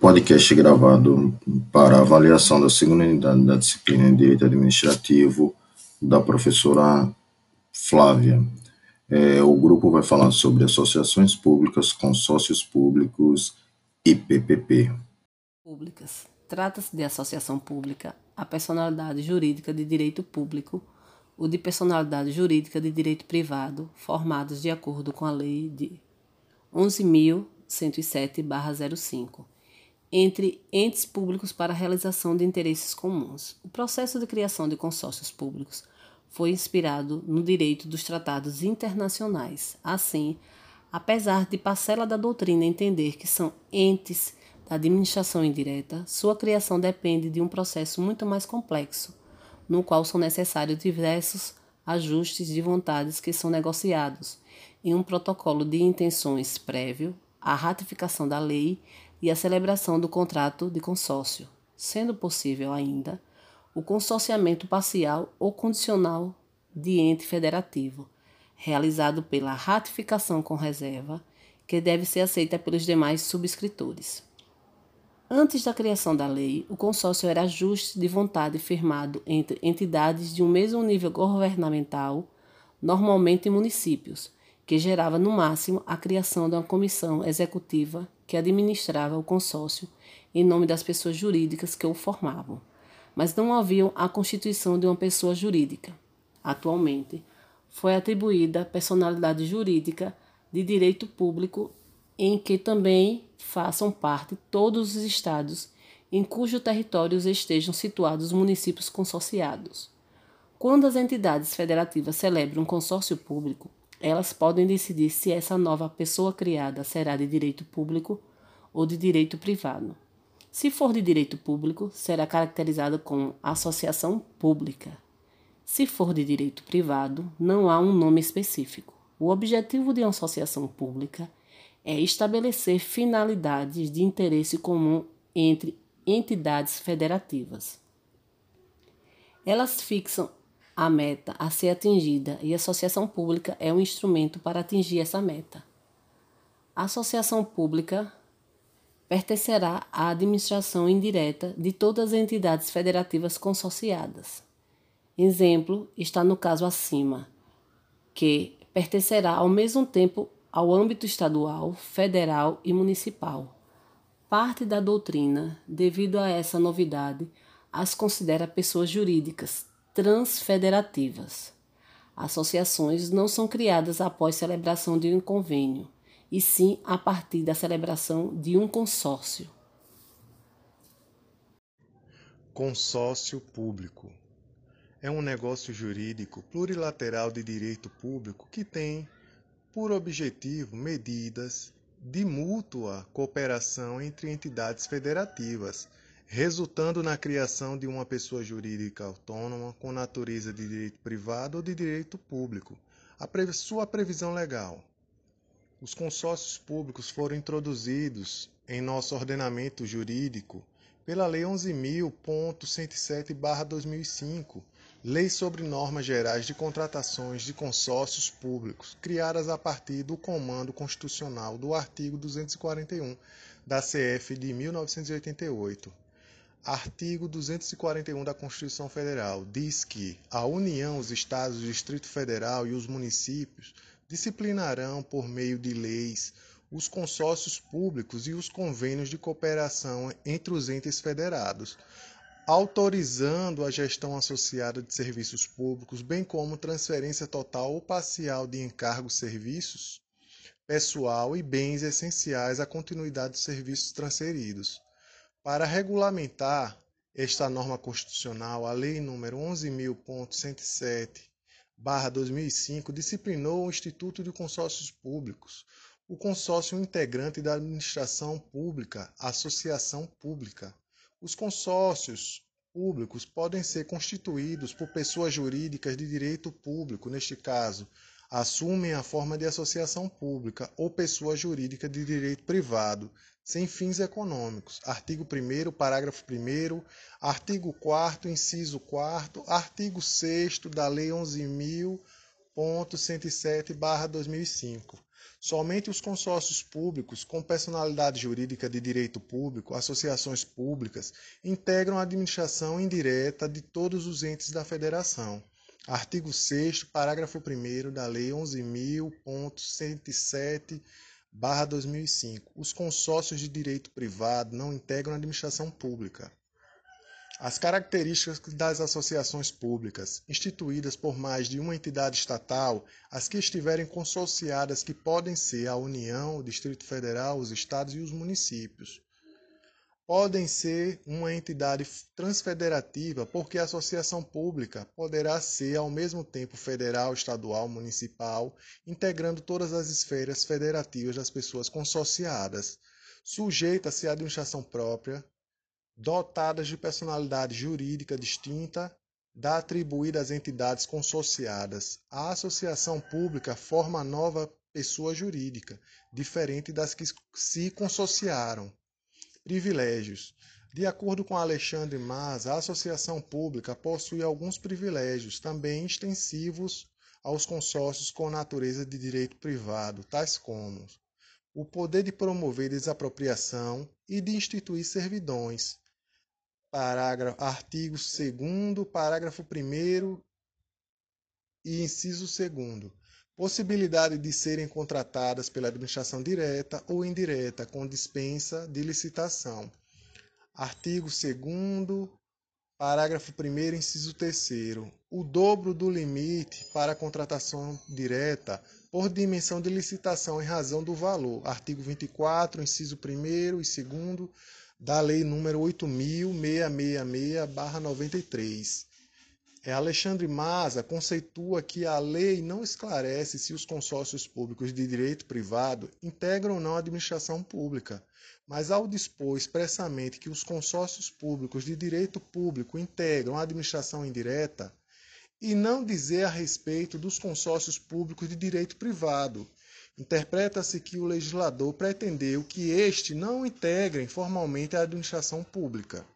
Podcast gravado para avaliação da segunda unidade da disciplina em Direito Administrativo da professora Flávia. É, o grupo vai falar sobre associações públicas, consórcios públicos e PPP. Públicas. Trata-se de associação pública, a personalidade jurídica de direito público ou de personalidade jurídica de direito privado, formados de acordo com a Lei de 11.107-05, entre entes públicos para a realização de interesses comuns. O processo de criação de consórcios públicos foi inspirado no direito dos tratados internacionais. Assim, apesar de parcela da doutrina entender que são entes da administração indireta, sua criação depende de um processo muito mais complexo, no qual são necessários diversos ajustes de vontades que são negociados em um protocolo de intenções prévio à ratificação da lei e à celebração do contrato de consórcio, sendo possível ainda o consorciamento parcial ou condicional de ente federativo, realizado pela ratificação com reserva, que deve ser aceita pelos demais subscritores. Antes da criação da lei, o consórcio era ajuste de vontade firmado entre entidades de um mesmo nível governamental, normalmente municípios, que gerava no máximo a criação de uma comissão executiva que administrava o consórcio em nome das pessoas jurídicas que o formavam, mas não havia a constituição de uma pessoa jurídica. Atualmente, foi atribuída personalidade jurídica de direito público em que também façam parte todos os estados em cujos territórios estejam situados os municípios consorciados. Quando as entidades federativas celebram um consórcio público, elas podem decidir se essa nova pessoa criada será de direito público ou de direito privado. Se for de direito público, será caracterizada como associação pública. Se for de direito privado, não há um nome específico. O objetivo de uma associação pública é estabelecer finalidades de interesse comum entre entidades federativas. Elas fixam a meta a ser atingida e a associação pública é um instrumento para atingir essa meta. A associação pública pertencerá à administração indireta de todas as entidades federativas consorciadas. Exemplo está no caso acima, que pertencerá ao mesmo tempo ao âmbito estadual, federal e municipal. Parte da doutrina, devido a essa novidade, as considera pessoas jurídicas transfederativas. Associações não são criadas após celebração de um convênio, e sim a partir da celebração de um consórcio. Consórcio público é um negócio jurídico plurilateral de direito público que tem por objetivo medidas de mútua cooperação entre entidades federativas, resultando na criação de uma pessoa jurídica autônoma com natureza de direito privado ou de direito público. A sua previsão legal. Os consórcios públicos foram introduzidos em nosso ordenamento jurídico pela Lei 11.107/2005 Lei sobre Normas Gerais de Contratações de Consórcios Públicos, criadas a partir do Comando Constitucional do artigo 241 da CF de 1988. Artigo 241 da Constituição Federal diz que a União, os Estados, o Distrito Federal e os municípios disciplinarão, por meio de leis, os consórcios públicos e os convênios de cooperação entre os entes federados autorizando a gestão associada de serviços públicos, bem como transferência total ou parcial de encargos, serviços, pessoal e bens essenciais à continuidade dos serviços transferidos. Para regulamentar esta norma constitucional, a Lei nº 11.107/2005 disciplinou o Instituto de Consórcios Públicos, o consórcio integrante da administração pública, associação pública. Os consórcios públicos podem ser constituídos por pessoas jurídicas de direito público, neste caso, assumem a forma de associação pública ou pessoa jurídica de direito privado, sem fins econômicos. Artigo 1 parágrafo 1 artigo 4 inciso 4 artigo 6 da Lei 11.107/2005 Somente os consórcios públicos com personalidade jurídica de direito público, associações públicas, integram a administração indireta de todos os entes da federação. Artigo 6 parágrafo 1 da Lei 11.107/2005. Os consórcios de direito privado não integram a administração pública. As características das associações públicas, instituídas por mais de uma entidade estatal, as que estiverem consorciadas, que podem ser a União, o Distrito Federal, os estados e os municípios. Podem ser uma entidade transfederativa, porque a associação pública poderá ser ao mesmo tempo federal, estadual, municipal, integrando todas as esferas federativas das pessoas consorciadas. Sujeita-se à administração própria, dotadas de personalidade jurídica distinta da atribuída às entidades consorciadas. A associação pública forma nova pessoa jurídica, diferente das que se consorciaram. Privilégios. De acordo com Alexandre Mas, a associação pública possui alguns privilégios, também extensivos aos consórcios com natureza de direito privado, tais como o poder de promover desapropriação e de instituir servidões, parágrafo, artigo 2 parágrafo 1 e inciso 2 possibilidade de serem contratadas pela administração direta ou indireta com dispensa de licitação. Artigo 2 parágrafo 1 inciso 3 o dobro do limite para contratação direta por dimensão de licitação em razão do valor. Artigo 24, inciso 1 e 2 da Lei número 8.666-93. É, Alexandre Maza conceitua que a lei não esclarece se os consórcios públicos de direito privado integram ou não a administração pública, mas ao dispor expressamente que os consórcios públicos de direito público integram a administração indireta, e não dizer a respeito dos consórcios públicos de direito privado, Interpreta-se que o legislador pretendeu que este não integrem formalmente a administração pública.